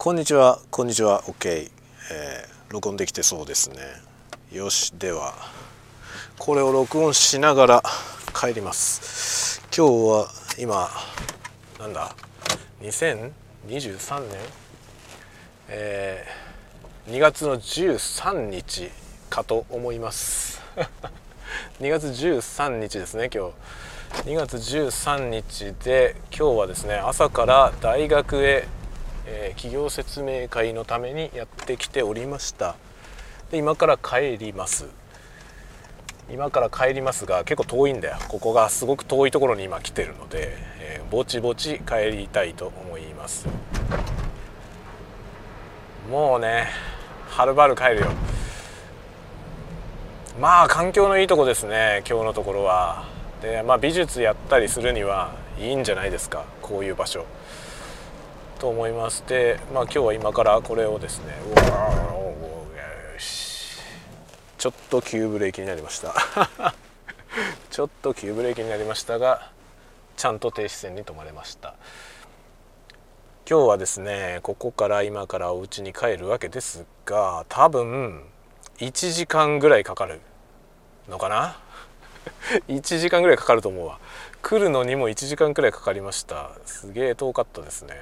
こんにちはこんにちは OK、えー、録音できてそうですね。よしではこれを録音しながら帰ります。今日は今なんだ？2023年えー、2月の13日かと思います。2月13日ですね今日。2月13日で今日はですね朝から大学へ、えー、企業説明会のためにやってきておりました。で今から帰ります。今から帰りますが結構遠いんだよ。ここがすごく遠いところに今来てるので、えー、ぼちぼち帰りたいと思います。もうねはるばる帰るよ。まあ環境のいいとこですね今日のところは。でまあ美術やったりするにはいいんじゃないですかこういう場所。と思いましてまあ今日は今からこれをですねちょっと急ブレーキになりました。ちょっと急ブレーキになりましたがちゃんと停止線に止まれました。今日はですねここから今からお家に帰るわけですが多分1時間ぐらいかかるのかな？1時間ぐらいかかると思うわ。来るのにも1時間くらいかかりました。すげえ遠かったですね。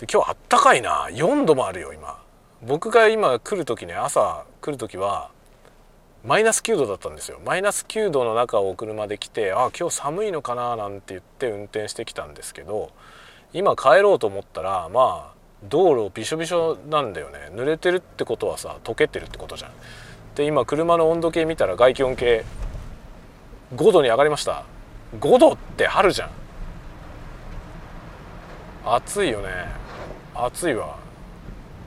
で今日あったかいな。4度もあるよ今。僕が今来る時ね朝来る時はマイナス9度だったんですよ。マイナス9度の中を車で来てあ今日寒いのかななんて言って運転してきたんですけど今帰ろうと思ったらまあ道路びしょびしょなんだよね。濡れてるってことはさ溶けてるってことじゃん。で今車の温度計見たら外気温計5度に上がりました。5度って春じゃん。暑いよね。暑いわ。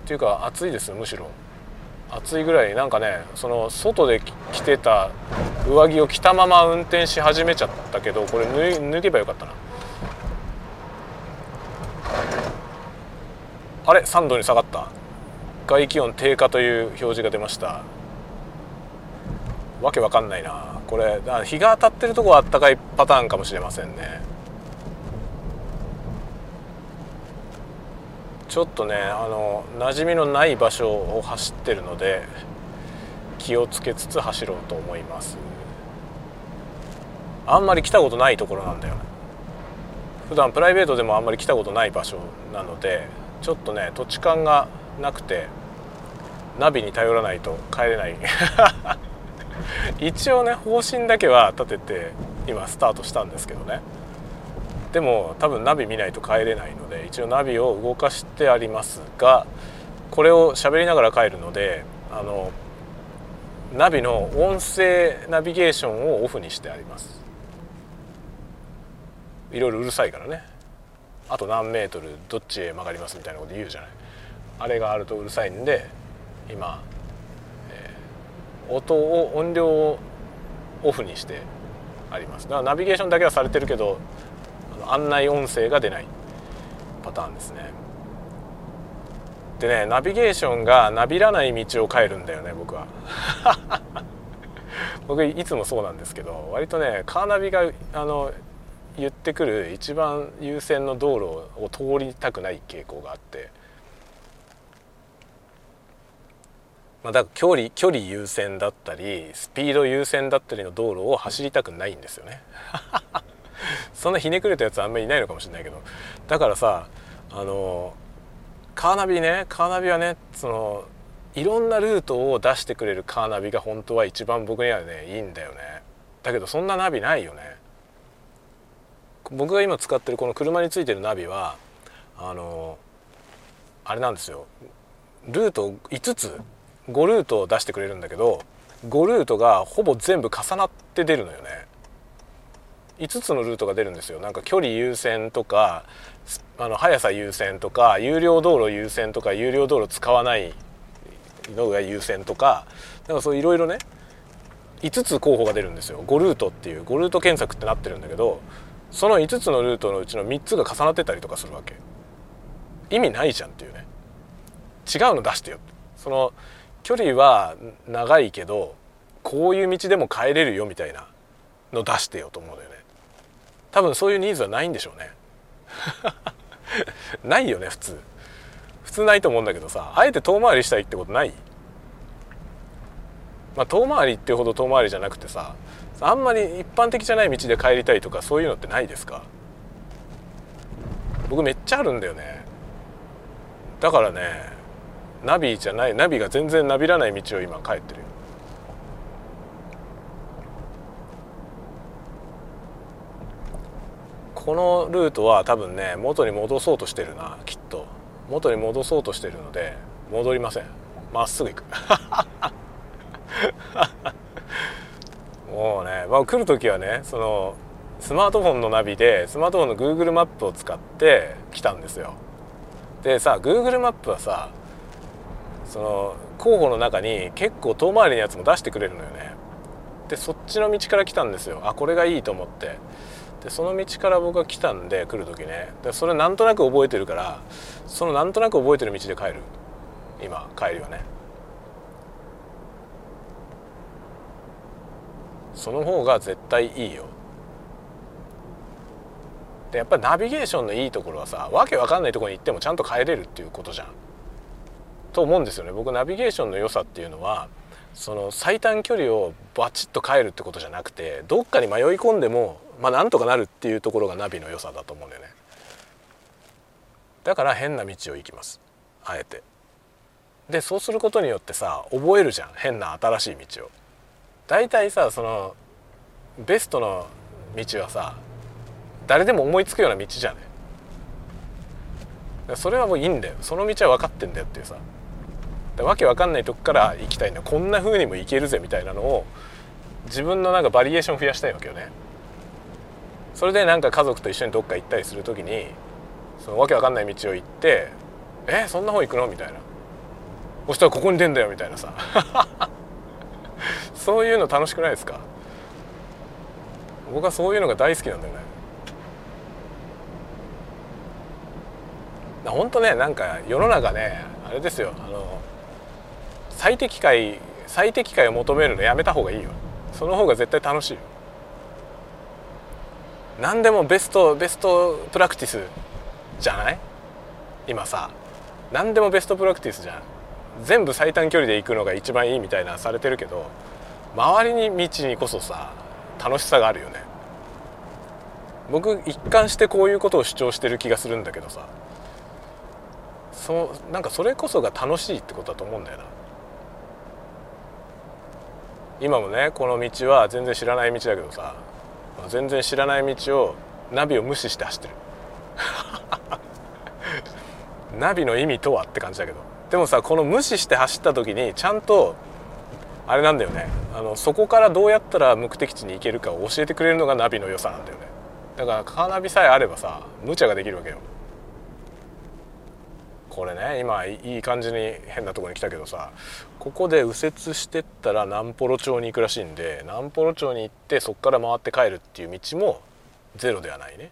っていうか暑いですむしろ。暑いぐらいなんかねその外で着てた上着を着たまま運転し始めちゃったけどこれ脱げばよかったな。あれ3度に下がった。外気温低下という表示が出ました。わけわかんないな。これ日が当たってるとこはあったかいパターンかもしれませんね。ちょっとねあの馴染みのない場所を走ってるので気をつけつつ走ろうと思います。あんまり来たことないところなんだよ。普段プライベートでもあんまり来たことない場所なのでちょっとね土地勘がなくてナビに頼らないと帰れない。一応ね方針だけは立てて今スタートしたんですけどね。でも多分ナビ見ないと帰れないので一応ナビを動かしてありますがこれを喋りながら帰るのであのナビの音声ナビゲーションをオフにしてあります。いろいろうるさいからね。あと何メートルどっちへ曲がりますみたいなこと言うじゃない。あれがあるとうるさいんで今、えー、音を音量をオフにしてあります。だからナビゲーションだけはされてるけど案内音声が出ないパターンですね。でねナビゲーションがなびらない道を帰るんだよね僕は。僕いつもそうなんですけど割とねカーナビがあの言ってくる一番優先の道路を通りたくない傾向があって、まあ、だから距離距離優先だったりスピード優先だったりの道路を走りたくないんですよね。そんなひねくれたやつあんまりいないのかもしれないけど。だからさあのカーナビねカーナビはねそのいろんなルートを出してくれるカーナビが本当は一番僕にはねいいんだよね。だけどそんなナビないよね。僕が今使ってるこの車についてるナビはあのあれなんですよ。ルート5つ5ルートを出してくれるんだけど5ルートがほぼ全部重なって出るのよね。5つのルートが出るんですよ。なんか距離優先とかあの速さ優先とか有料道路優先とか有料道路使わないのが優先とかなんかそういろいろね5つ候補が出るんですよ。5ルートっていう5ルート検索ってなってるんだけどその5つのルートのうちの3つが重なってたりとかするわけ。意味ないじゃんっていうね。違うの出してよ。その距離は長いけどこういう道でも帰れるよみたいなの出してよと思うんだよね。多分そういうニーズはないんでしょうね。ないよね普通。普通ないと思うんだけどさあえて遠回りしたいってことない？まあ遠回りっていうほど遠回りじゃなくてさあんまり一般的じゃない道で帰りたいとかそういうのってないですか？僕めっちゃあるんだよね。だからねナビじゃないナビが全然ナビらない道を今帰ってるよ。このルートは多分ね元に戻そうとしてるなきっと。元に戻そうとしてるので戻りません。まっすぐ行く。もうね、まあ、来る時はねそのスマートフォンのナビでスマートフォンの Google マップを使って来たんですよ。でさ Google マップはさその候補の中に結構遠回りのやつも出してくれるのよね。でそっちの道から来たんですよ。あこれがいいと思って。でその道から僕が来たんで来る時ね。でそれなんとなく覚えてるからそのなんとなく覚えてる道で帰る。今帰りはね。その方が絶対いいよ。でやっぱりナビゲーションのいいところはさわけわかんないところに行ってもちゃんと帰れるっていうことじゃん。と思うんですよね。僕ナビゲーションの良さっていうのはその最短距離をバチッと帰るってことじゃなくてどっかに迷い込んでもまあなんとかなるっていうところがナビの良さだと思うんだよね。だから変な道を行きます。あえて。でそうすることによってさ覚えるじゃん。変な新しい道を。大体さそのベストの道はさ誰でも思いつくような道じゃね。それはもういいんだよ。その道は分かってんだよっていうさ。わけわかんないとこから行きたいんだこんな風にも行けるぜみたいなのを自分のなんかバリエーション増やしたいわけよね。それでなんか家族と一緒にどっか行ったりする時にそのわけわかんない道を行って「えそんな方行くの?」みたいな「そしたらここに出んだよ」みたいなさ。そういうの楽しくないですか？僕はそういうのが大好きなんだよね。本当ねなんか世の中ねあれですよ。あの最適解最適解を求めるのやめた方がいいよ。その方が絶対楽しいよ。何でもベストベストプラクティスじゃない？今さ。何でもベストプラクティスじゃん。全部最短距離で行くのが一番いいみたいなされてるけど周りに道にこそさ楽しさがあるよね。僕一貫してこういうことを主張してる気がするんだけどさ。そなんかそれこそが楽しいってことだと思うんだよな。今もねこの道は全然知らない道だけどさ。全然知らない道をナビを無視して走ってる。ナビの意味とはって感じだけど。でもさこの無視して走った時にちゃんとあれなんだよね。あのそこからどうやったら目的地に行けるかを教えてくれるのがナビの良さなんだよね。だからカーナビさえあればさ無茶ができるわけよ。これね今いい感じに変なとこに来たけどさここで右折してったら南幌町に行くらしいんで南幌町に行ってそこから回って帰るっていう道もゼロではないね。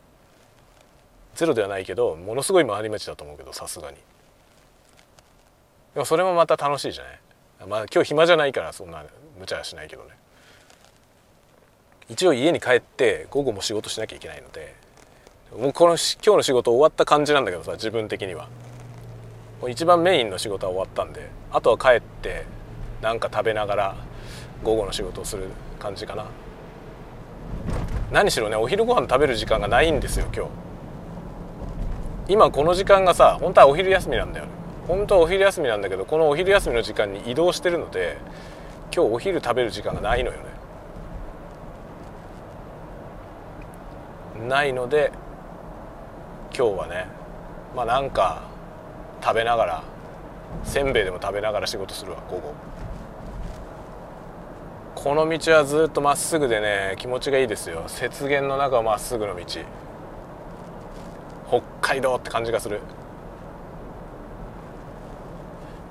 ゼロではないけどものすごい回り道だと思うけどさすがに。でもそれもまた楽しいじゃない？まあ今日暇じゃないからそんな無茶はしないけどね。一応家に帰って午後も仕事しなきゃいけないのでもうこの今日の仕事終わった感じなんだけどさ自分的には。一番メインの仕事は終わったんであとは帰って何か食べながら午後の仕事をする感じかな。何しろねお昼ご飯食べる時間がないんですよ今日。今この時間がさ本当はお昼休みなんだよ本当はお昼休みなんだけどこのお昼休みの時間に移動してるので今日お昼食べる時間がないのよね。ないので今日はねまあなんか食べながらせんべいでも食べながら仕事するわ午後。この道はずっとまっすぐでね気持ちがいいですよ。雪原の中はまっすぐの道。北海道って感じがする、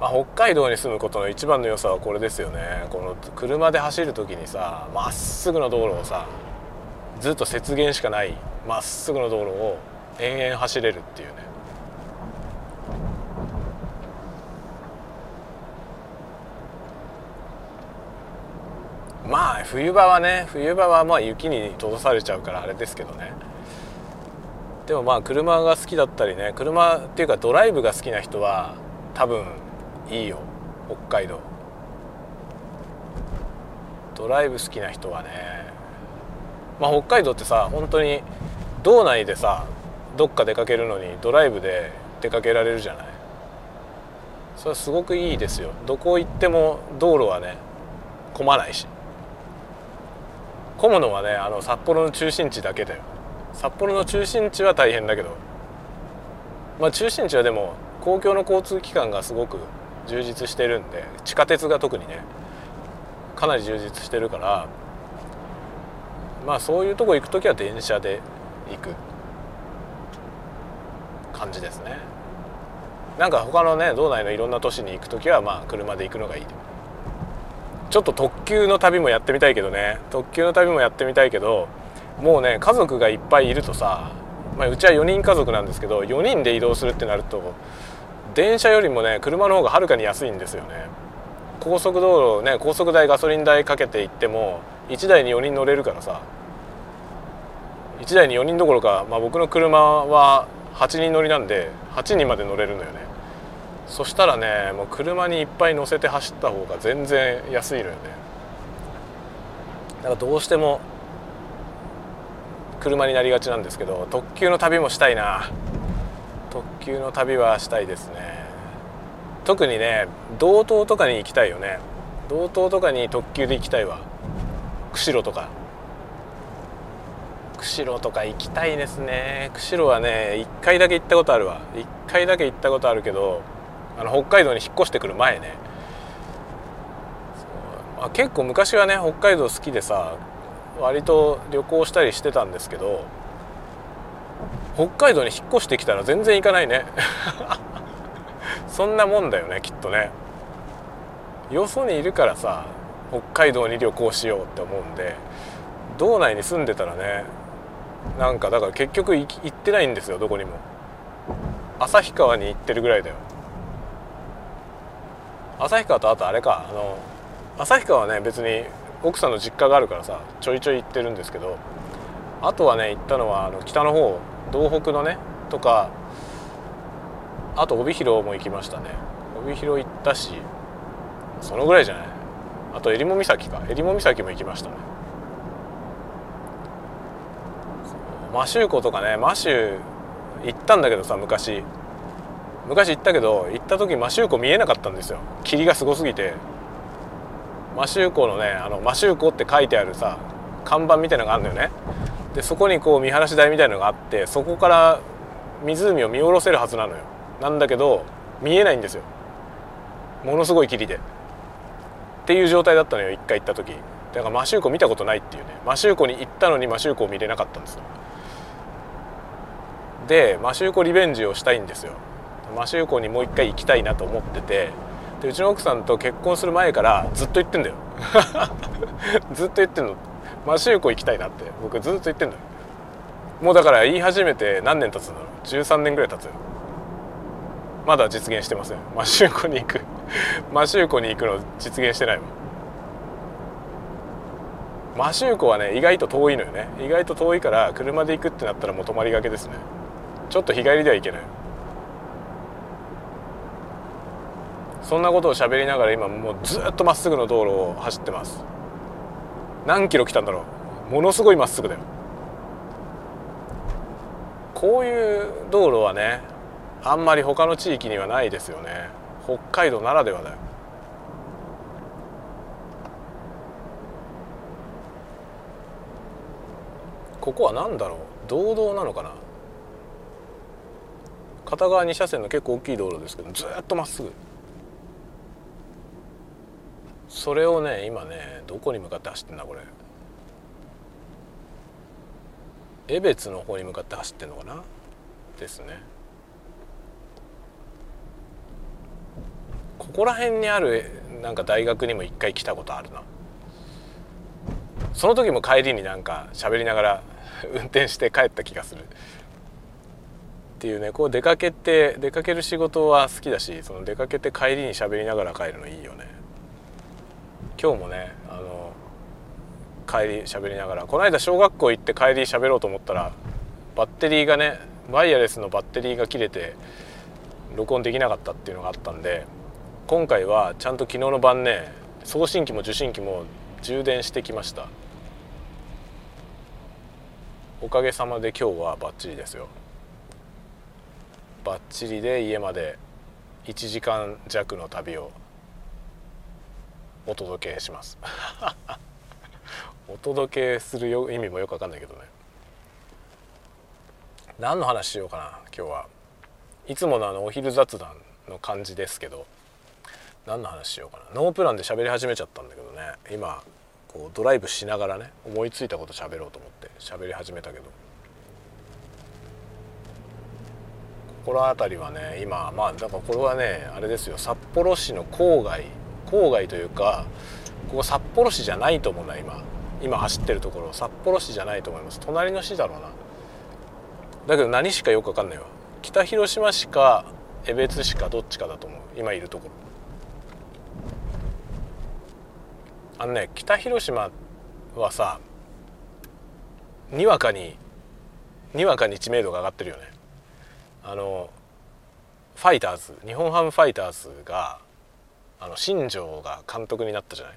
まあ、北海道に住むことの一番の良さはこれですよね。この車で走る時にさまっすぐの道路をさずっと雪原しかないまっすぐの道路を延々走れるっていうねまあ冬場はね冬場はまあ雪に閉ざされちゃうからあれですけどね。でもまあ車が好きだったりね車っていうかドライブが好きな人は多分いいよ北海道。ドライブ好きな人はねまあ北海道ってさ本当に道内でさどっか出かけるのにドライブで出かけられるじゃない。それはすごくいいですよ。どこ行っても道路はね混まないし。混むのはねあの札幌の中心地だけだよ。札幌の中心地は大変だけど。まあ中心地はでも公共の交通機関がすごく充実してるんで地下鉄が特にねかなり充実してるからまあそういうとこ行く時は電車で行く。感じですね。なんか他のね道内のいろんな都市に行く時はまあ車で行くのがいい。ちょっと特急の旅もやってみたいけどね。特急の旅もやってみたいけどもうね家族がいっぱいいるとさ、まあ、うちは4人家族なんですけど4人で移動するってなると電車よりもね車の方がはるかに安いんですよね。高速道路ね高速代ガソリン代かけて行っても1台に4人乗れるからさ。1台に4人どころか、まあ、僕の車は8人乗りなんで8人まで乗れるのよね。そしたらねもう車にいっぱい乗せて走った方が全然安いのよね。だからどうしても車になりがちなんですけど特急の旅もしたいな。特急の旅はしたいですね。特にね道東とかに行きたいよね。道東とかに特急で行きたいわ。釧路とか。釧路とか行きたいですね。釧路はね1回だけ行ったことあるわ。1回だけ行ったことあるけどあの北海道に引っ越してくる前ね。あ結構昔はね北海道好きでさ割と旅行したりしてたんですけど北海道に引っ越してきたら全然行かないね。そんなもんだよねきっとね。よそにいるからさ北海道に旅行しようって思うんで道内に住んでたらねなんかだから結局行ってないんですよどこにも。旭川に行ってるぐらいだよ。旭川とあとあれかあの旭川はね別に奥さんの実家があるからさちょいちょい行ってるんですけどあとはね行ったのはあの北の方道北のねとかあと帯広も行きましたね。帯広行ったしそのぐらいじゃない。あと襟裳岬か。襟裳岬も行きましたね。マシューコとかねマシュー行ったんだけどさ昔。昔行ったけど行った時マシューコ見えなかったんですよ。霧がすごすぎて。マシューコのねあのマシューコって書いてあるさ看板みたいのがあるんだよね。でそこにこう見晴らし台みたいのがあってそこから湖を見下ろせるはずなのよ。なんだけど見えないんですよ。ものすごい霧で。っていう状態だったのよ一回行った時。だからマシューコ見たことないっていうね。マシューコに行ったのにマシューコを見れなかったんですよ。でマシューコリベンジをしたいんですよ。マシューコにもう一回行きたいなと思っててでうちの奥さんと結婚する前からずっと言ってんだよ。ずっと言ってんの。マシューコ行きたいなって。僕ずっと言ってんだよ。もうだから言い始めて何年経つんだろう。13年ぐらい経つよ。まだ実現してません。マシューコに行く。マシューコに行くの実現してないわマシューコはね意外と遠いのよね。意外と遠いから車で行くってなったらもう泊まりがけですね。ちょっと日帰りでは行けない。そんなことを喋りながら今もうずっとまっすぐの道路を走ってます。何キロ来たんだろう。ものすごいまっすぐだよ。こういう道路はねあんまり他の地域にはないですよね。北海道ならではだよ。ここは何だろう。道道なのかな。片側2車線の結構大きい道路ですけどずっとまっすぐ。それをね今ねどこに向かって走ってんだこれ。江別の方に向かって走ってんのかな？ですね。ここら辺にあるなんか大学にも一回来たことあるな。その時も帰りになんか喋りながら運転して帰った気がする。っていうねこう出かけて出かける仕事は好きだしその出かけて帰りに喋りながら帰るのいいよね。今日もねあの帰り喋りながらこの間小学校行って帰り喋ろうと思ったらバッテリーがねワイヤレスのバッテリーが切れて録音できなかったっていうのがあったんで今回はちゃんと昨日の晩ね送信機も受信機も充電してきました。おかげさまで今日はバッチリですよ。バッチリで家まで1時間弱の旅をお届けします。お届けするよ意味もよく分かんないけどね。何の話しようかな今日は。いつものあのお昼雑談の感じですけど。何の話しようかな。ノープランで喋り始めちゃったんだけどね。今こうドライブしながらね思いついたこと喋ろうと思って喋り始めたけど。この辺りはね今まあだからこれはねあれですよ。札幌市の郊外郊外というかここ札幌市じゃないと思うな今。今走ってるところ。札幌市じゃないと思います。隣の市だろうな。だけど何市かよく分かんないわ。北広島市か江別市かどっちかだと思う。今いるところ。あのね北広島はさにわかににわかに知名度が上がってるよね。あのファイターズ。日本ハムファイターズがあの新庄が監督になったじゃない？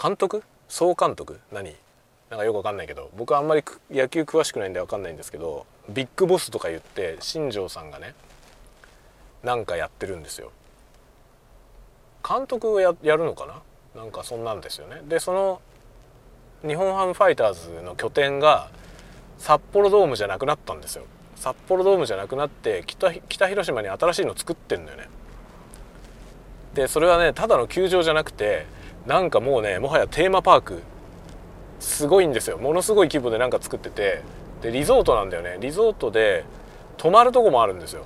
監督？総監督？何？なんかよくわかんないけど僕はあんまり野球詳しくないんでわかんないんですけどビッグボスとか言って新庄さんがねなんかやってるんですよ。監督をややるのかな？なんかそんなんですよね。でその日本ハムファイターズの拠点が札幌ドームじゃなくなったんですよ。札幌ドームじゃなくなって北北広島に新しいの作ってんだよね。でそれはねただの球場じゃなくてなんかもうねもはやテーマパーク。すごいんですよ。ものすごい規模でなんか作っててでリゾートなんだよね。リゾートで泊まるとこもあるんですよ。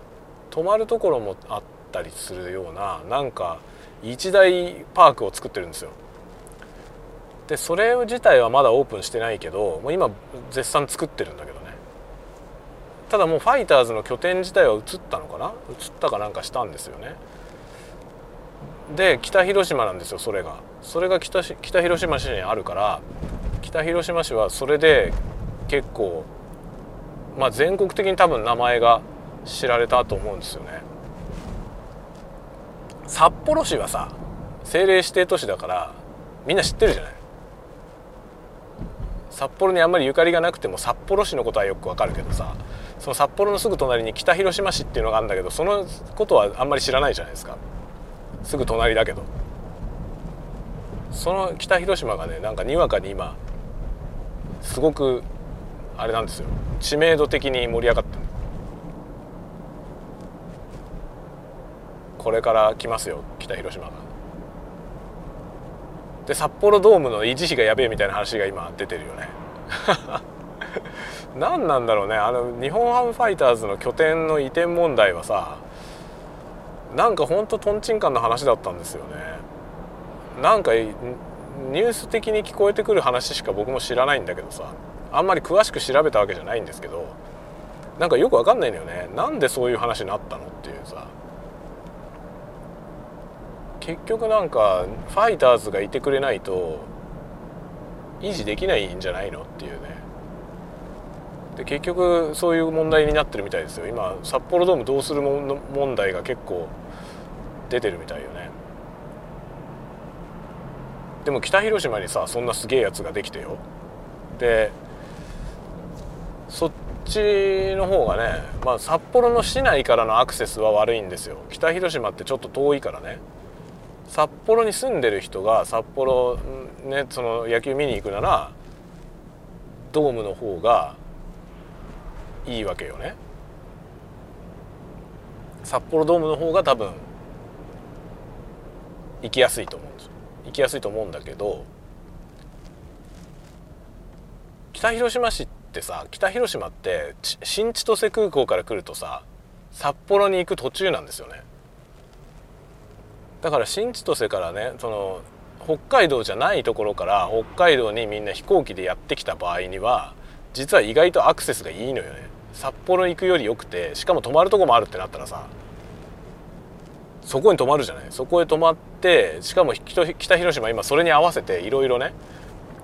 泊まるところもあったりするようななんか一大パークを作ってるんですよ。でそれ自体はまだオープンしてないけどもう今絶賛作ってるんだけどね。ただもうファイターズの拠点自体は移ったのかな？移ったかなんかしたんですよね。で北広島なんですよそれが。それが北北広島市にあるから北広島市はそれで結構まあ全国的に多分名前が知られたと思うんですよね。札幌市はさ政令指定都市だからみんな知ってるじゃない。札幌にあんまりゆかりがなくても札幌市のことはよくわかるけどさその札幌のすぐ隣に北広島市っていうのがあるんだけどそのことはあんまり知らないじゃないですか。すぐ隣だけど。その北広島がねなんかにわかに今すごくあれなんですよ。知名度的に盛り上がってるこれから来ますよ北広島が。で札幌ドームの維持費がやべえみたいな話が今出てるよね。何なんだろうね。あの日本ハムファイターズの拠点の移転問題はさなんかほんととんちんかんの話だったんですよね。なんかニュース的に聞こえてくる話しか僕も知らないんだけどさ。あんまり詳しく調べたわけじゃないんですけど。なんかよくわかんないんだよね。なんでそういう話になったのっていうさ。結局なんかファイターズがいてくれないと維持できないんじゃないのっていうね。で結局そういう問題になってるみたいですよ。今札幌ドームどうする問題が結構出てるみたいよね。でも北広島にさそんなすげえやつができてよ。でそっちの方がね、まあ、札幌の市内からのアクセスは悪いんですよ。北広島ってちょっと遠いからね。札幌に住んでる人が札幌ねその野球見に行くならドームの方がいいわけよね。札幌ドームの方が多分行きやすいと思うんです行きやすいと思うんだけど北広島市ってさ北広島って新千歳空港から来るとさ札幌に行く途中なんですよね。だから新千歳からねその北海道じゃないところから北海道にみんな飛行機でやってきた場合には実は意外とアクセスがいいのよね。札幌行くよりよくてしかも泊まるとこもあるってなったらさそこに泊まるじゃない？そこへ泊まってしかも北広島今それに合わせていろいろね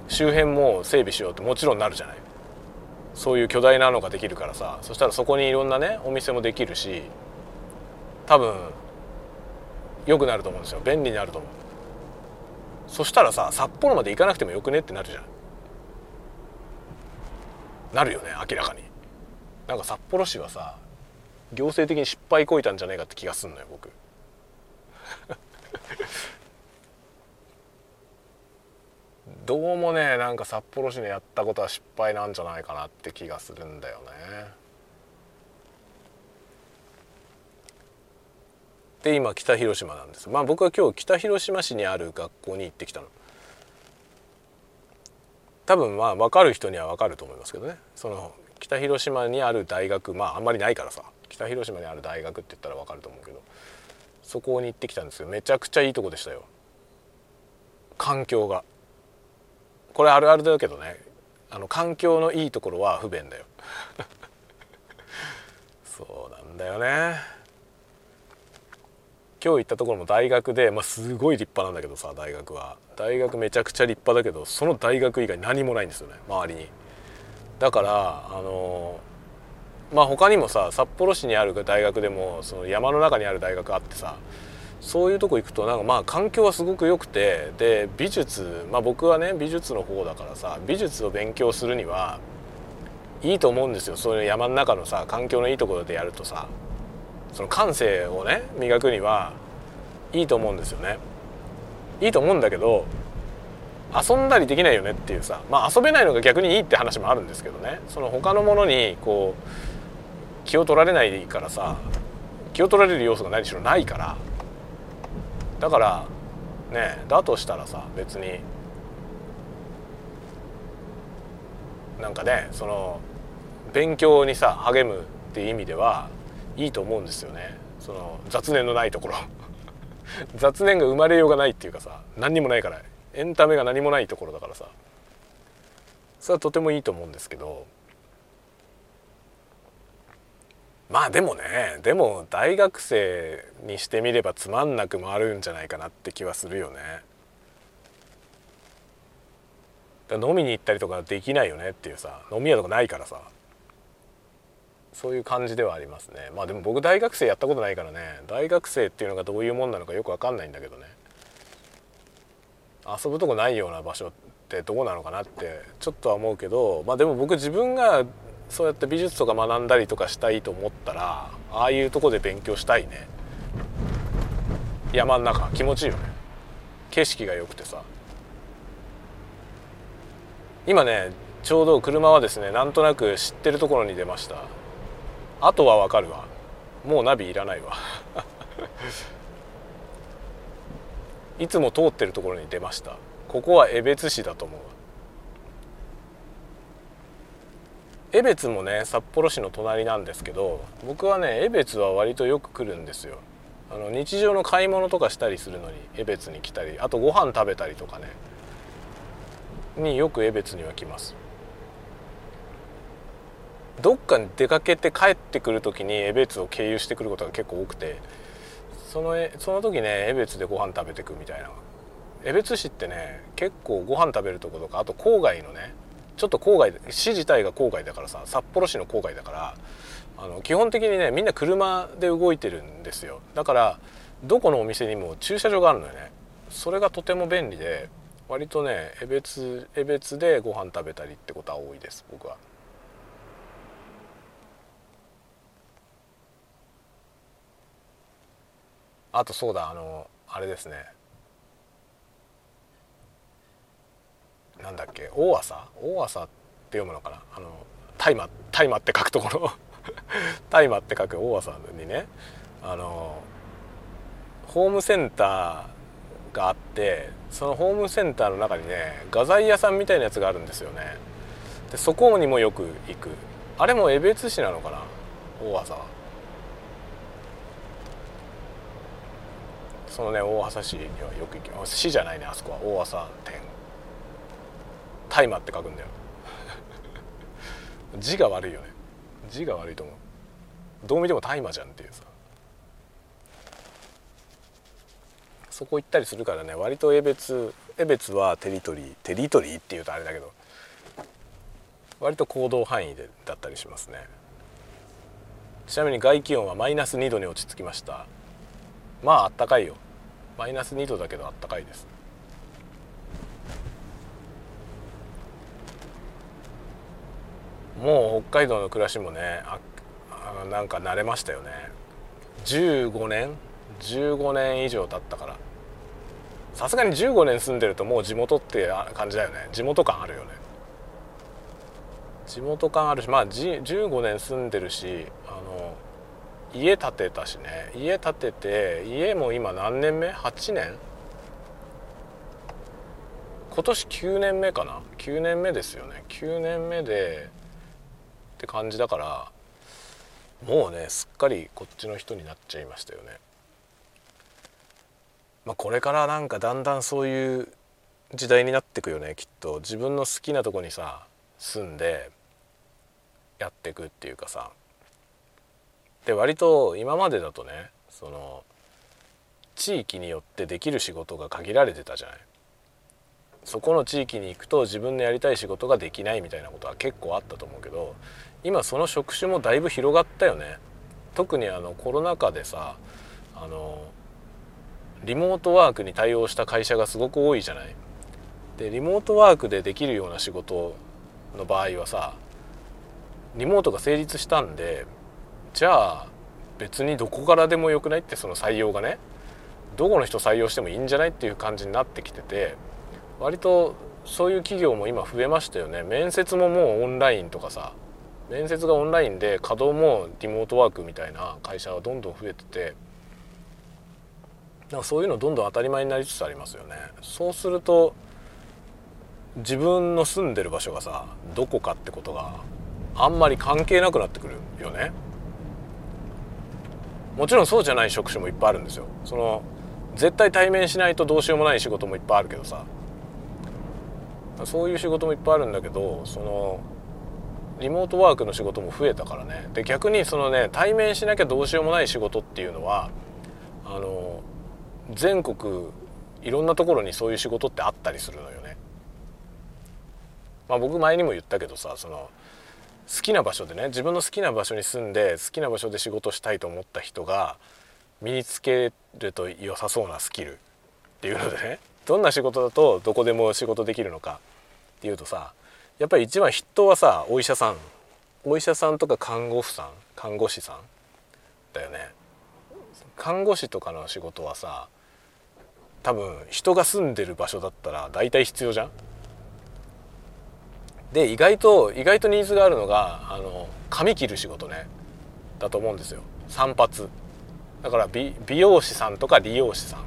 周辺も整備しようってもちろんなるじゃない？そういう巨大なのができるからさそしたらそこにいろんなねお店もできるし多分良くなると思うんですよ。便利になると思う。そしたらさ札幌まで行かなくてもよくねってなるじゃん。なるよね明らかに。なんか札幌市はさ行政的に失敗こいたんじゃないかって気がすんのよ僕。どうもねなんか札幌市のやったことは失敗なんじゃないかなって気がするんだよね。で今北広島なんです。まあ僕は今日北広島市にある学校に行ってきたの。多分まあ分かる人には分かると思いますけどね。その北広島にある大学まああんまりないからさ。北広島にある大学って言ったら分かると思うけど。そこに行ってきたんですけどめちゃくちゃいいとこでしたよ。環境が。これあるあるだけどね。あの環境のいいところは不便だよ。そうなんだよね。今日行ったところも大学で、まあ、すごい立派なんだけどさ大学は。大学めちゃくちゃ立派だけどその大学以外何もないんですよね。周りに。だからあのまあ他にもさ札幌市にある大学でもその山の中にある大学あってさそういうとこ行くとなんかまあ環境はすごく良くてで美術まあ僕はね美術の方だからさ美術を勉強するにはいいと思うんですよ。そういう山の中のさ環境のいいところでやるとさその感性をね磨くにはいいと思うんですよね。いいと思うんだけど遊んだりできないよねっていうさまあ遊べないのが逆にいいって話もあるんですけどね。その他のものにこう気を取られないからさ気を取られる要素が何しろないから。だからねだとしたらさ別になんかねその勉強にさ励むっていう意味ではいいと思うんですよね。その雑念のないところ。雑念が生まれようがないっていうかさ何にもないからエンタメが何もないところだからさ。それはとてもいいと思うんですけど。まあでもねでも大学生にしてみればつまんなくもあるんじゃないかなって気はするよね。飲みに行ったりとかできないよねっていうさ飲み屋とかないからさ。そういう感じではありますね。まあでも僕大学生やったことないからね。大学生っていうのがどういうもんなのかよく分かんないんだけどね。遊ぶとこないような場所ってどうなのかなってちょっとは思うけどまあでも僕自分がそうやって美術とか学んだりとかしたいと思ったらああいうとこで勉強したいね。山ん中気持ちいいよね。景色が良くてさ。今ねちょうど車はですねなんとなく知ってるところに出ました。あとはわかるわ。もうナビいらないわ。いつも通ってるところに出ました。ここは江別市だと思う江別もね札幌市の隣なんですけど僕はね江別は割とよく来るんですよ。あの日常の買い物とかしたりするのに江別に来たりあとご飯食べたりとかね。によく江別には来ます。どっかに出かけて帰ってくる時に江別を経由してくることが結構多くてそのその時ね江別でご飯食べてくみたいな。江別市ってね結構ご飯食べるとことかあと郊外のねちょっと郊外市自体が郊外だからさ札幌市の郊外だからあの基本的にねみんな車で動いてるんですよ。だからどこのお店にも駐車場があるのよね。それがとても便利で割とね江別江別でご飯食べたりってことは多いです僕は。あとそうだあのあれですね。なんだっけ大朝？大朝って読むのかな？あの大麻大麻って書くところ。大麻って書く大朝にね。あのホームセンターがあってそのホームセンターの中にね画材屋さんみたいなやつがあるんですよね。でそこにもよく行く。あれも江別市なのかな？大朝は。そのね大朝市にはよく行きます市じゃないねあそこは。大朝店。大麻って書くんだよ。字が悪いよね。字が悪いと思う。どう見ても大麻じゃんっていうさ。そこ行ったりするからね割と江別江別はテリトリーテリトリーっていうとあれだけど割と行動範囲でだったりしますね。ちなみに外気温はマイナス2度に落ち着きました。まああったかいよ。マイナス2度だけどあったかいです。もう北海道の暮らしもねああなんか慣れましたよね。15年？15年以上経ったから。さすがに15年住んでるともう地元って感じだよね。地元感あるよね。地元感あるしまあ15年住んでるしあの家建てたしね。家建てて家も今何年目 ?8 年？今年9年目かな？9年目ですよね。9年目でって感じだからもうねすっかりこっちの人になっちゃいましたよね。まあ、これからなんかだんだんそういう時代になってくよねきっと。自分の好きなとこにさ住んでやっていくっていうかさ。で割と今までだとねその地域によってできる仕事が限られてたじゃない。そこの地域に行くと自分のやりたい仕事ができないみたいなことは結構あったと思うけど今その職種もだいぶ広がったよね。特にあのコロナ禍でさあのリモートワークに対応した会社がすごく多いじゃない。でリモートワークでできるような仕事の場合はさリモートが成立したんでじゃあ別にどこからでもよくないってその採用がねどこの人採用してもいいんじゃないっていう感じになってきてて割とそういう企業も今増えましたよね。面接ももうオンラインとかさ面接がオンラインで稼働もリモートワークみたいな会社はどんどん増えててなんかそういうのどんどん当たり前になりつつありますよね。そうすると自分の住んでる場所がさどこかってことがあんまり関係なくなってくるよね。もちろんそうじゃない職種もいっぱいあるんですよ。その絶対対面しないとどうしようもない仕事もいっぱいあるけどさ。そういう仕事もいっぱいあるんだけどそのリモートワークの仕事も増えたからね。で逆にそのね対面しなきゃどうしようもない仕事っていうのはあの全国いろんなところにそういう仕事ってあったりするのよね。まあ、僕前にも言ったけどさその好きな場所でね自分の好きな場所に住んで好きな場所で仕事したいと思った人が身につけると良さそうなスキルっていうのでねどんな仕事だとどこでも仕事できるのかっていうとさやっぱり一番筆頭はさお医者さんお医者さんとか看護婦さん看護師さんだよね。看護師とかの仕事はさ多分人が住んでる場所だったら大体必要じゃん。で意外と意外とニーズがあるのがあの髪切る仕事ね。だと思うんですよ。散髪。だから美美容師さんとか理容師さん。っ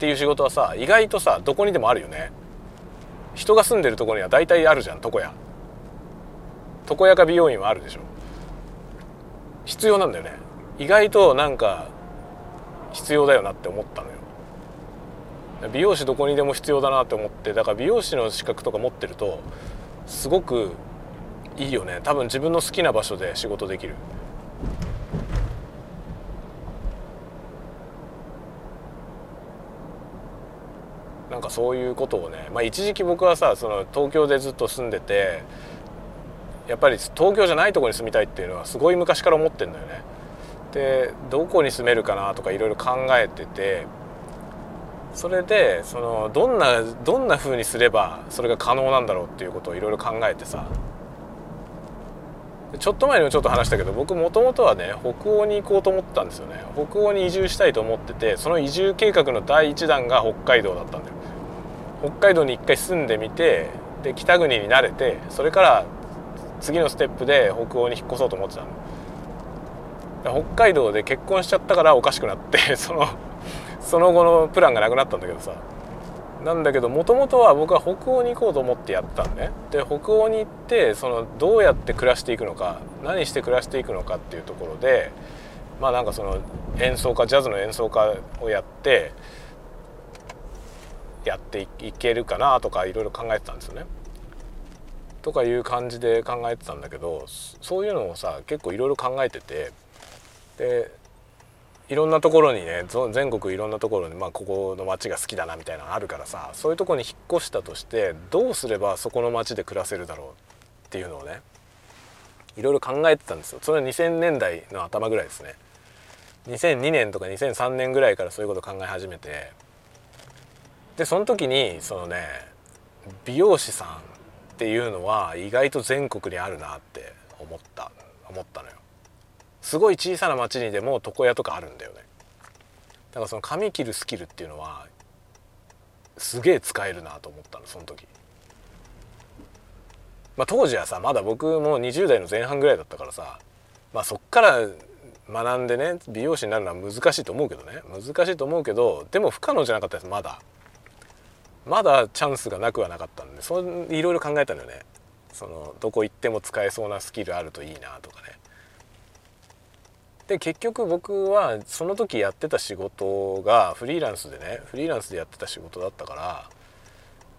ていう仕事はさ意外とさどこにでもあるよね。人が住んでるところには大体あるじゃん床屋。床屋か美容院はあるでしょ。必要なんだよね。意外となんか必要だよなって思ったのよ。美容師どこにでも必要だなって思ってだから美容師の資格とか持ってるとすごくいいよね多分自分の好きな場所で仕事できるなんかそういうことをね、まあ、一時期僕はさその東京でずっと住んでてやっぱり東京じゃないとこに住みたいっていうのはすごい昔から思ってんだよね。でどこに住めるかなとかいろいろ考えててそれでそのどんなどんな風にすればそれが可能なんだろうっていうことをいろいろ考えてさ。ちょっと前にもちょっと話したけど僕もともとはね北欧に行こうと思ったんですよね。北欧に移住したいと思っててその移住計画の第一弾が北海道だったんだよ。北海道に一回住んでみてで北国に慣れてそれから次のステップで北欧に引っ越そうと思ってたの。北海道で結婚しちゃったからおかしくなって そのその後のプランがなくなったんだけどさなんだけどもともとは僕は北欧に行こうと思ってやったんねで北欧に行ってそのどうやって暮らしていくのか何して暮らしていくのかっていうところでまあなんかその演奏家ジャズの演奏家をやってやっていけるかなとかいろいろ考えてたんですよね。とかいう感じで考えてたんだけどそういうのをさ結構いろいろ考えててでいろんなところにね全国いろんなところに、まあ、ここの町が好きだなみたいなのあるからさそういうところに引っ越したとしてどうすればそこの町で暮らせるだろうっていうのをねいろいろ考えてたんですよ。それは2000年代の頭ぐらいですね。2002年とか2003年ぐらいからそういうこと考え始めてでその時にそのね美容師さんっていうのは意外と全国にあるなって思った思ったのよ。すごい小さな町にでも床屋とかあるんだよね。だからその髪切るスキルっていうのはすげえ使えるなと思ったのその時。まあ当時はさまだ僕も20代の前半ぐらいだったからさまあそっから学んでね美容師になるのは難しいと思うけどね。難しいと思うけどでも不可能じゃなかったですまだ。まだチャンスがなくはなかったんでそいろいろ考えたのよね。そのどこ行っても使えそうなスキルあるといいなとかね。で結局僕はその時やってた仕事がフリーランスでねフリーランスでやってた仕事だったから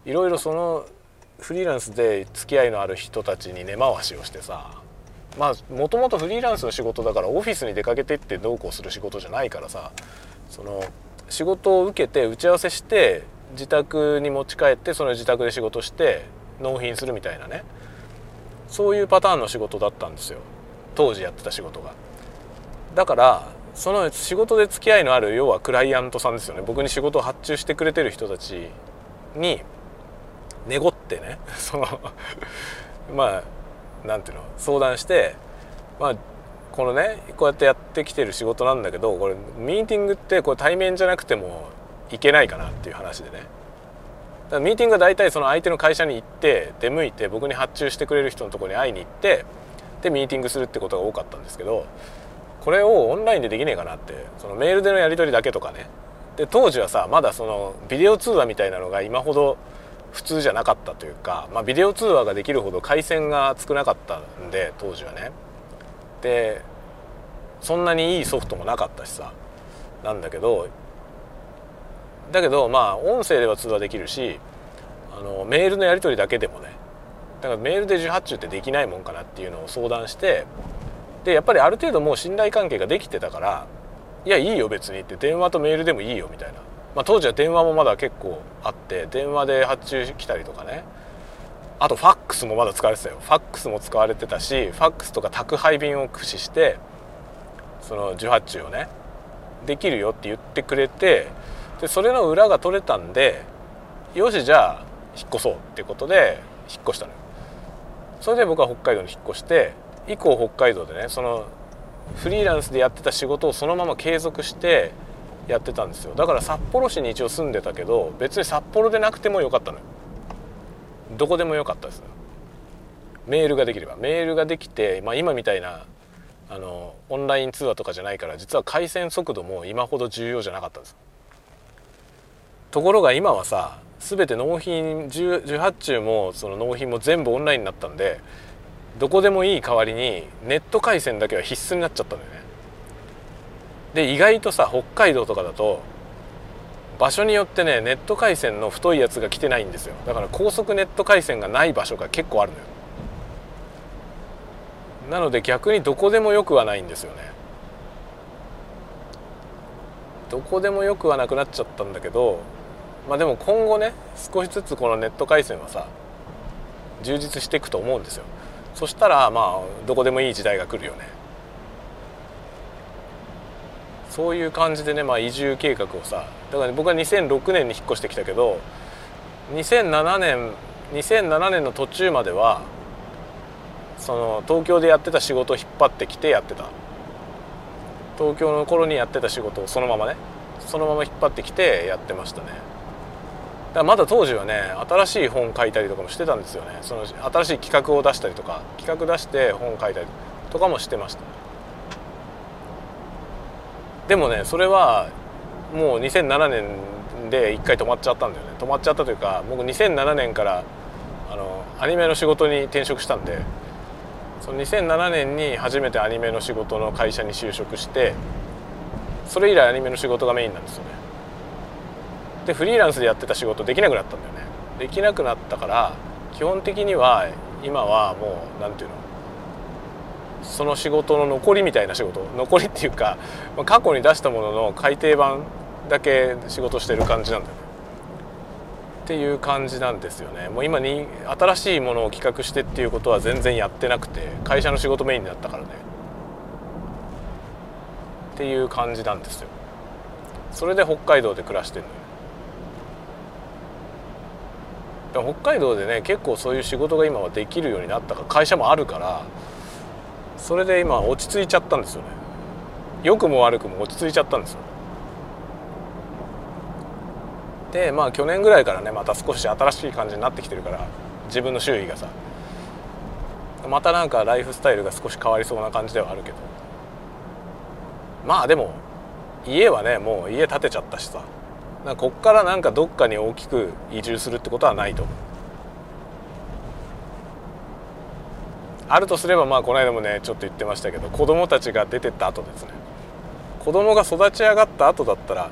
いろいろそのフリーランスで付き合いのある人たちに根回しをしてさまあもともとフリーランスの仕事だからオフィスに出かけてってどうこうする仕事じゃないからさその仕事を受けて打ち合わせして自宅に持ち帰ってその自宅で仕事して納品するみたいなねそういうパターンの仕事だったんですよ当時やってた仕事が。だからその仕事で付き合いのある要はクライアントさんですよね。僕に仕事を発注してくれてる人たちに寝ごってね そのまあなんていうの相談してまあこのねこうやってやってきてる仕事なんだけどこれミーティングってこれ対面じゃなくてもいけないかなっていう話でね。だからミーティングは大体その相手の会社に行って出向いて僕に発注してくれる人のとこに会いに行ってでミーティングするってことが多かったんですけどこれをオンラインでできねえかなって。そのメールでのやり取りだけとかね。で当時はさまだそのビデオ通話みたいなのが今ほど普通じゃなかったというか、まあ、ビデオ通話ができるほど回線が少なかったんで当時はね。でそんなにいいソフトもなかったしさ。なんだけどだけどまあ音声では通話できるしあのメールのやり取りだけでもね。だからメールで受発注ってできないもんかなっていうのを相談してでやっぱりある程度もう信頼関係ができてたから「いやいいよ別に」って電話とメールでもいいよみたいな、まあ、当時は電話もまだ結構あって電話で発注来たりとかね。あとファックスもまだ使われてたよ。ファックスも使われてたしファックスとか宅配便を駆使してその受発注をねできるよって言ってくれてでそれの裏が取れたんでよしじゃあ引っ越そうってことで引っ越したのよ。それで僕は北海道に引っ越して以降北海道でねそのフリーランスでやってた仕事をそのまま継続してやってたんですよ。だから札幌市に一応住んでたけど別に札幌でなくてもよかったのよ。どこでもよかったですメールができれば。メールができて、まあ、今みたいなあのオンライン通話とかじゃないから実は回線速度も今ほど重要じゃなかったんです。ところが今はさ全て納品受発注もその納品も全部オンラインになったんでどこでもいい代わりにネット回線だけは必須になっちゃったんだよね。で意外とさ北海道とかだと場所によってねネット回線の太いやつが来てないんですよ。だから高速ネット回線がない場所が結構あるのよ。なので逆にどこでもよくはないんですよね。どこでもよくはなくなっちゃったんだけどまあでも今後ね少しずつこのネット回線はさ充実していくと思うんですよ。そしたらまあどこでもいい時代が来るよね。そういう感じでね、まあ、移住計画をさだから、ね、僕は2006年に引っ越してきたけど2007年2007年の途中まではその東京でやってた仕事を引っ張ってきてやってた。東京の頃にやってた仕事をそのままねそのまま引っ張ってきてやってましたね。だまだ当時はね新しい本書いたりとかもしてたんですよね。その新しい企画を出したりとか企画出して本書いたりとかもしてました。でもねそれはもう2007年で一回止まっちゃったんだよね。止まっちゃったというか僕2007年からあのアニメの仕事に転職したんでその2007年に初めてアニメの仕事の会社に就職してそれ以来アニメの仕事がメインなんですよね。でフリーランスでやってた仕事できなくなったんだよね。できなくなったから基本的には今はもう何て言うのその仕事の残りみたいな仕事。残りっていうか過去に出したものの改訂版だけ仕事してる感じなんだよね。っていう感じなんですよね。もう今に新しいものを企画してっていうことは全然やってなくて会社の仕事メインになったからね。っていう感じなんですよ。それで北海道で暮らしてるのよ。北海道でね結構そういう仕事が今はできるようになったか会社もあるからそれで今落ち着いちゃったんですよね。良くも悪くも落ち着いちゃったんですよ。でまあ去年ぐらいからねまた少し新しい感じになってきてるから自分の周囲がさ。またなんかライフスタイルが少し変わりそうな感じではあるけど。まあでも家はねもう家建てちゃったしさ。こっからなんかどっかに大きく移住するってことはないと。あるとすればまあこの間もねちょっと言ってましたけど子供たちが出てった後ですね。子供が育ち上がった後だったら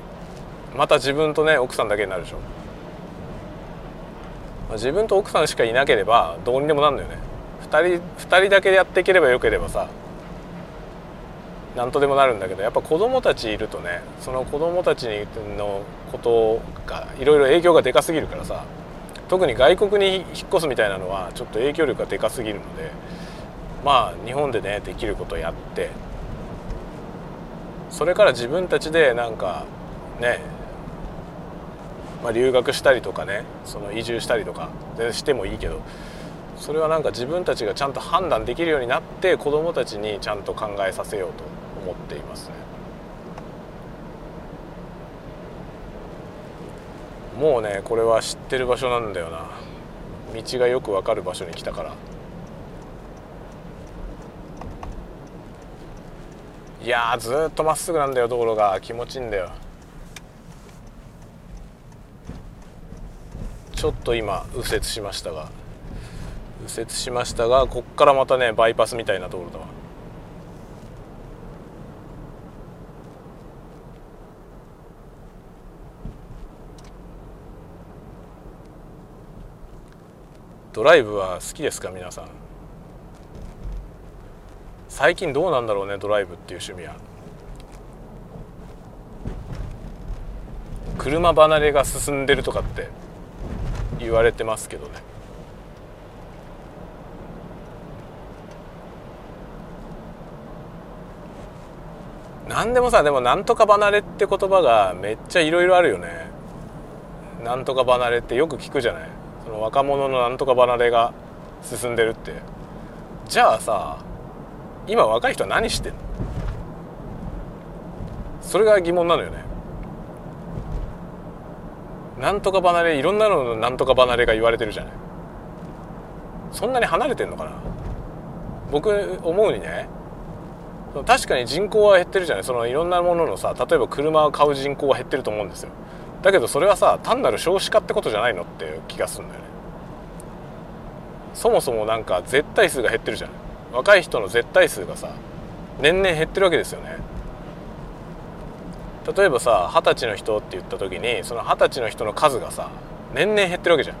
また自分とね奥さんだけになるでしょ、まあ、自分と奥さんしかいなければどうにでもなんのよね。2人 ,2 人だけでやっていければよければさ何とでもなるんだけどやっぱ子供たちいるとねその子供たちのことがいろいろ影響がでかすぎるからさ特に外国に引っ越すみたいなのはちょっと影響力がでかすぎるのでまあ日本でねできることやってそれから自分たちでなんかねまあ、留学したりとかねその移住したりとかしてもいいけどそれはなんか自分たちがちゃんと判断できるようになって子どもたちにちゃんと考えさせようと。思っていますね。もうねこれは知ってる場所なんだよな。道がよくわかる場所に来たから。いやずっとまっすぐなんだよ道路が。気持ちいいんだよ。ちょっと今右折しましたが。右折しましたがこっからまたねバイパスみたいな道路だわ。ドライブは好きですか皆さん？最近どうなんだろうねドライブっていう趣味は。車離れが進んでるとかって言われてますけどね。何でもさでも「なんとか離れ」って言葉がめっちゃいろいろあるよね。なんとか離れってよく聞くじゃない。その若者のなんとか離れが進んでるって。じゃあさ今若い人は何してんの？それが疑問なのよね。なんとか離れいろんなののなんとか離れが言われてるじゃない。そんなに離れてんのかな？僕思うにね確かに人口は減ってるじゃない。そのいろんなもののさ例えば車を買う人口は減ってると思うんですよ。だけどそれはさ単なる少子化ってことじゃないのっていう気がするんだよね。そもそもなんか絶対数が減ってるじゃない若い人の絶対数がさ年々減ってるわけですよね。例えばさ二十歳の人って言った時にその二十歳の人の数がさ年々減ってるわけじゃん。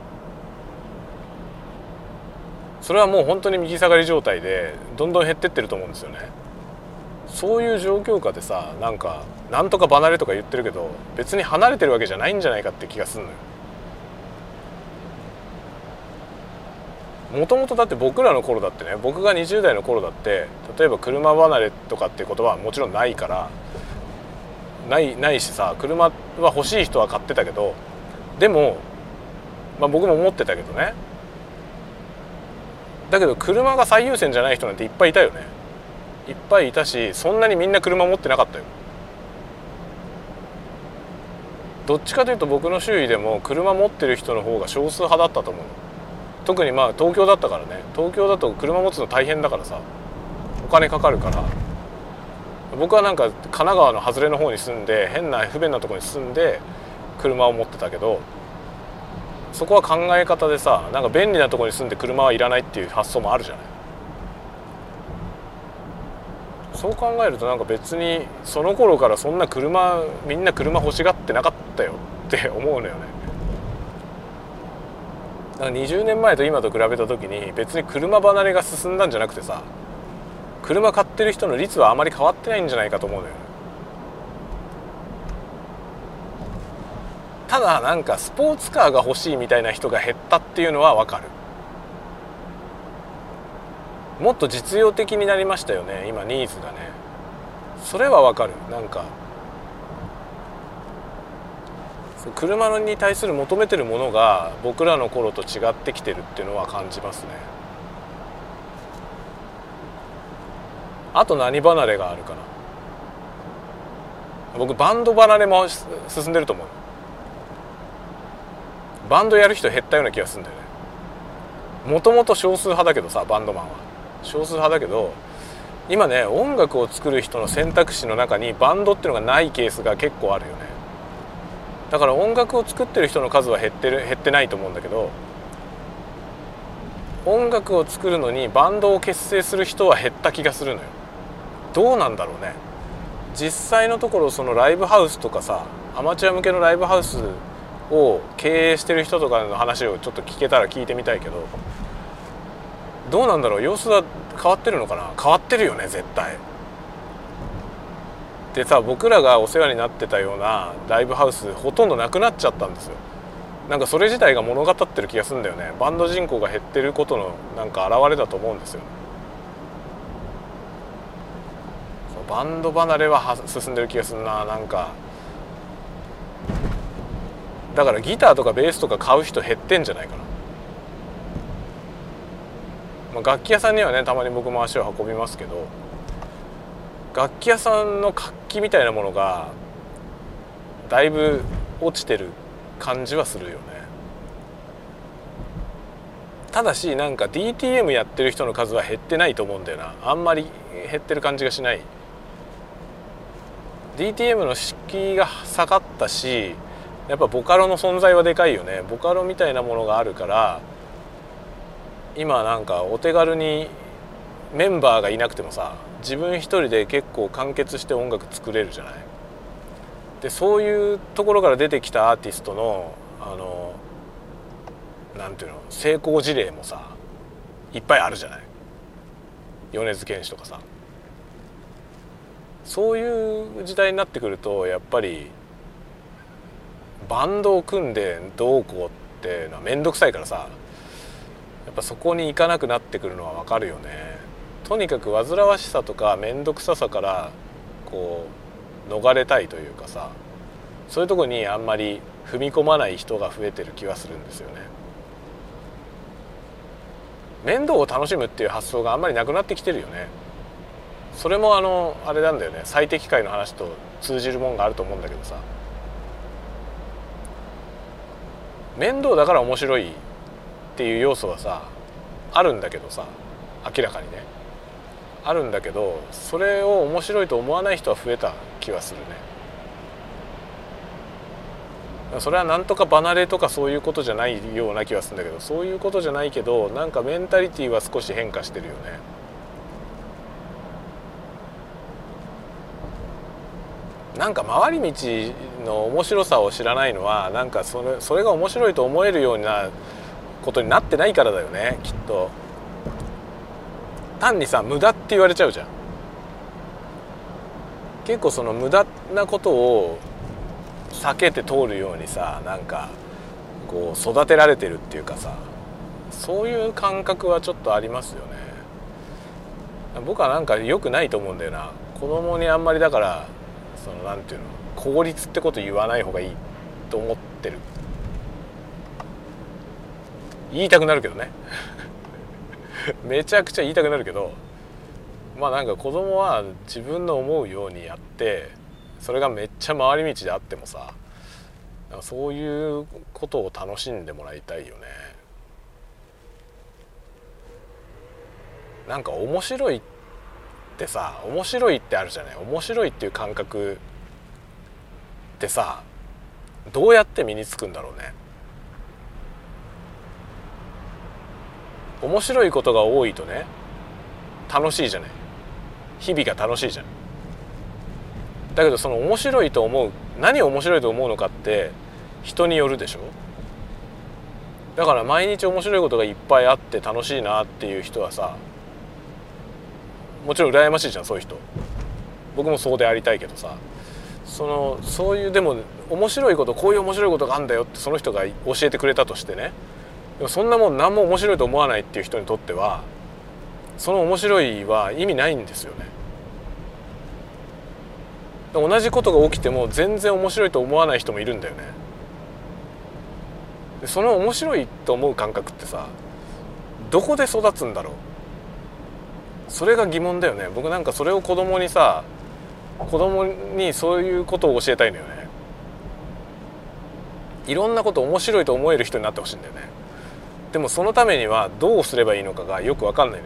それはもう本当に右下がり状態でどんどん減ってってると思うんですよね。そういう状況下でさなんかなんとか離れとか言ってるけど別に離れてるわけじゃないんじゃないかって気がすんのよ。もともとだって僕らの頃だってね僕が20代の頃だって例えば車離れとかって言葉はもちろんないからないないしさ車は欲しい人は買ってたけどでも、まあ、僕も思ってたけどね。だけど車が最優先じゃない人なんていっぱいいたよね。いっぱいいたしそんなにみんな車持ってなかったよ。どっちかというと僕の周囲でも車持ってる人の方が少数派だったと思う特にまあ東京だったからね。東京だと車持つの大変だからさ。お金かかるから。僕はなんか神奈川の外れの方に住んで変な不便なところに住んで車を持ってたけどそこは考え方でさなんか便利なところに住んで車はいらないっていう発想もあるじゃない。そう考えるとなんか別にその頃からそんな車みんな車欲しがってなかったよって思うのよね。だから20年前と今と比べた時に別に車離れが進んだんじゃなくてさ車買ってる人の率はあまり変わってないんじゃないかと思うのよ。ただなんかスポーツカーが欲しいみたいな人が減ったっていうのは分かる。もっと実用的になりましたよね。今ニーズがね。それは分かる。なんか車に対する求めてるものが僕らの頃と違ってきてるっていうのは感じますね。あと何離れがあるかな。僕バンド離れも進んでると思う。バンドやる人減ったような気がするんだよね。もともと少数派だけどさバンドマンは。少数派だけど今ね音楽を作る人の選択肢の中にバンドっていうのがないケースが結構あるよね。だから音楽を作ってる人の数は減ってる減ってないと思うんだけど音楽を作るのにバンドを結成する人は減った気がするのよ。どうなんだろうね。実際のところそのライブハウスとかさアマチュア向けのライブハウスを経営してる人とかの話をちょっと聞けたら聞いてみたいけどどうなんだろう？様子は変わってるのかな？変わってるよね絶対。でさ僕らがお世話になってたようなライブハウスほとんどなくなっちゃったんですよ。なんかそれ自体が物語ってる気がするんだよね。バンド人口が減ってることのなんか表れだと思うんですよ。バンド離れは進んでる気がするななんか。だからギターとかベースとか買う人減ってんじゃないかな、まあ、楽器屋さんにはねたまに僕も足を運びますけど楽器屋さんの活気みたいなものがだいぶ落ちてる感じはするよね。ただしなんか DTM やってる人の数は減ってないと思うんだよな。あんまり減ってる感じがしない。DTM の敷居が下がったしやっぱボカロの存在はでかいよね。ボカロみたいなものがあるから今なんかお手軽にメンバーがいなくてもさ自分一人で結構完結して音楽作れるじゃない？でそういうところから出てきたアーティストのあのなんていうの成功事例もさいっぱいあるじゃない？米津玄師とかさ。そういう時代になってくるとやっぱりバンドを組んでどうこうっていうのは面倒くさいからさ。やっぱそこに行かなくなってくるのは分かるよね。とにかく煩わしさとか面倒くささからこう逃れたいというかさそういうとこにあんまり踏み込まない人が増えてる気はするんですよね。面倒を楽しむっていう発想があんまりなくなってきてるよね。それもあのあれなんだよね最適解の話と通じるもんがあると思うんだけどさ面倒だから面白いっていう要素はさあるんだけどさ明らかにね。あるんだけどそれを面白いと思わない人は増えた気はするね。それはなんとか離れとかそういうことじゃないような気はするんだけどそういうことじゃないけどなんかメンタリティーは少し変化してるよね。なんか回り道の面白さを知らないのはなんかそれそれが面白いと思えるようなことになってないからだよねきっと。単にさ無駄って言われちゃうじゃん。結構その無駄なことを避けて通るようにさなんかこう育てられてるっていうかさそういう感覚はちょっとありますよね。僕はなんか良くないと思うんだよな。子供にあんまりだからそのなんていうの効率ってこと言わない方がいいと思ってる。言いたくなるけどね めちゃくちゃ言いたくなるけどまあなんか子供は自分の思うようにやってそれがめっちゃ回り道であってもさそういうことを楽しんでもらいたいよね。なんか面白いってさ面白いってあるじゃない？面白いっていう感覚ってさどうやって身につくんだろうね。面白いことが多いとね楽しいじゃない。日々が楽しいじゃんだけどその面白いと思う何を面白いと思うのかって人によるでしょ。だから毎日面白いことがいっぱいあって楽しいなっていう人はさもちろん羨ましいじゃんそういう人。僕もそうでありたいけどさそのそういうでも面白いことこういう面白いことがあるんだよってその人が教えてくれたとしてねでもそんなもん何も面白いと思わないっていう人にとってはその面白いは意味ないんですよね。同じことが起きても全然面白いと思わない人もいるんだよね。でその面白いと思う感覚ってさどこで育つんだろう。それが疑問だよね。僕なんかそれを子供にさ子供にそういうことを教えたいのよね。いろんなこと面白いと思える人になってほしいんだよね。でもそのためにはどうすればいいのかがよく分かんない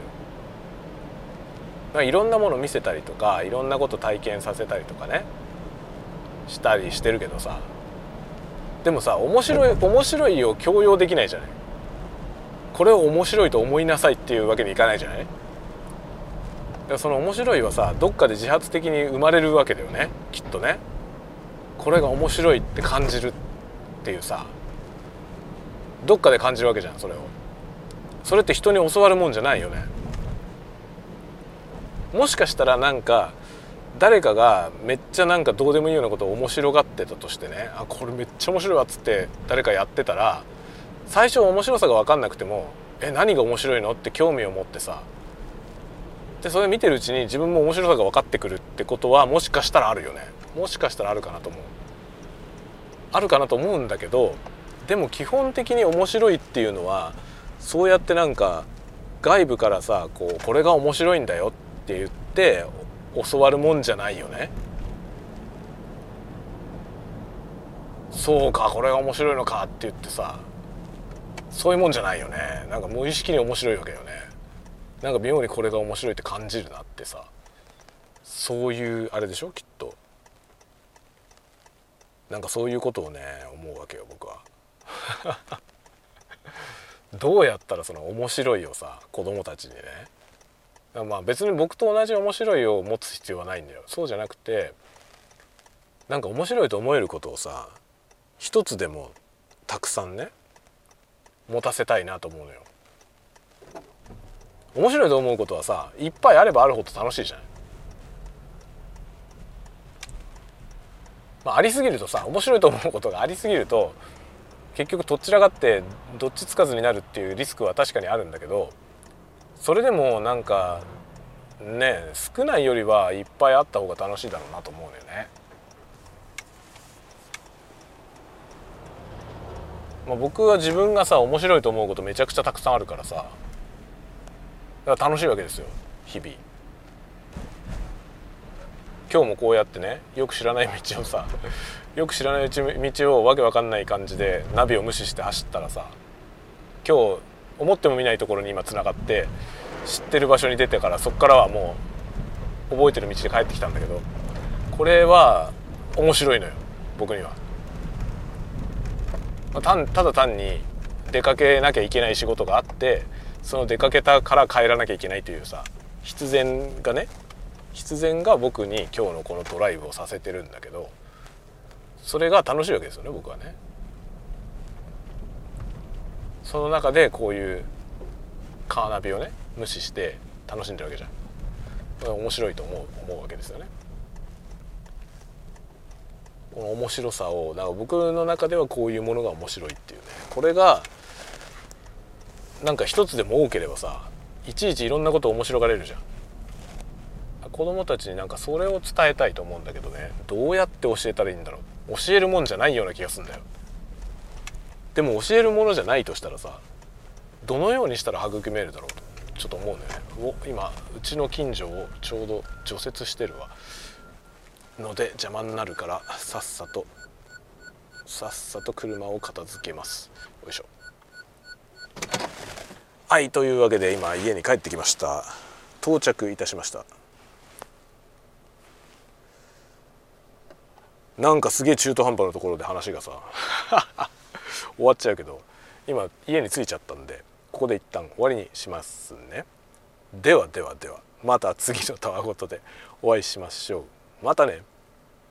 のよ。いろんなもの見せたりとかいろんなこと体験させたりとかね。したりしてるけどさ。でもさ面白い面白いを強要できないじゃない。これを面白いと思いなさいっていうわけにいかないじゃない。その面白いはさどっかで自発的に生まれるわけだよね。きっとね。これが面白いって感じるっていうさ。どっかで感じるわけじゃんそれを。それって人に教わるもんじゃないよね。もしかしたらなんか誰かがめっちゃなんかどうでもいいようなことを面白がってたとしてねあこれめっちゃ面白いわっつって誰かやってたら最初面白さが分かんなくてもえ何が面白いのって興味を持ってさでそれ見てるうちに自分も面白さが分かってくるってことはもしかしたらあるよね。もしかしたらあるかなと思う。あるかなと思うんだけどでも基本的に面白いっていうのはそうやってなんか外部からさこうこれが面白いんだよって言って教わるもんじゃないよね。そうかこれが面白いのかって言ってさそういうもんじゃないよね。なんか無意識に面白いわけよね。なんか妙にこれが面白いって感じるなってさ。そういうあれでしょきっと。なんかそういうことをね思うわけよ僕は。どうやったらその面白いをさ子供たちにね。まあ別に僕と同じ面白いを持つ必要はないんだよ。そうじゃなくてなんか面白いと思えることをさ一つでもたくさんね持たせたいなと思うのよ。面白いと思うことはさいっぱいあればあるほど楽しいじゃない、まあ、ありすぎるとさ面白いと思うことがありすぎると結局どちらがってどっちつかずになるっていうリスクは確かにあるんだけどそれでもなんかね少ないよりはいっぱいあった方が楽しいだろうなと思うのよね。まあ、僕は自分がさ面白いと思うことめちゃくちゃたくさんあるからさだから楽しいわけですよ日々。今日もこうやってねよく知らない道をさよく知らないうち道をわけわかんない感じでナビを無視して走ったらさ今日思ってもみないところに今つながって知ってる場所に出てからそこからはもう覚えてる道で帰ってきたんだけどこれは面白いのよ僕には。たただ単に出かけなきゃいけない仕事があってその出かけたから帰らなきゃいけないというさ必然がね必然が僕に今日のこのドライブをさせてるんだけどそれが楽しいわけですよね僕はね。その中でこういうカーナビをね無視して楽しんでるわけじゃん。面白いと思う思うわけですよね。この面白さをだから僕の中ではこういうものが面白いっていうね。これがなんか一つでも多ければさいちいちいろんなこと面白がれるじゃん。子供たちになんかそれを伝えたいと思うんだけどねどうやって教えたらいいんだろう教えるもんじゃないような気がするんだよ。でも教えるものじゃないとしたらさどのようにしたら育めるだろうとちょっと思うね。お今うちの近所をちょうど除雪してるわ。ので邪魔になるからさっさとさっさと車を片付けます。よいしょ。はいというわけで今家に帰ってきました。到着いたしました。なんかすげえ中途半端なところで話がさ 終わっちゃうけど今家に着いちゃったんでここで一旦終わりにしますね。ではではではまた次のたわごとでお会いしましょう。またね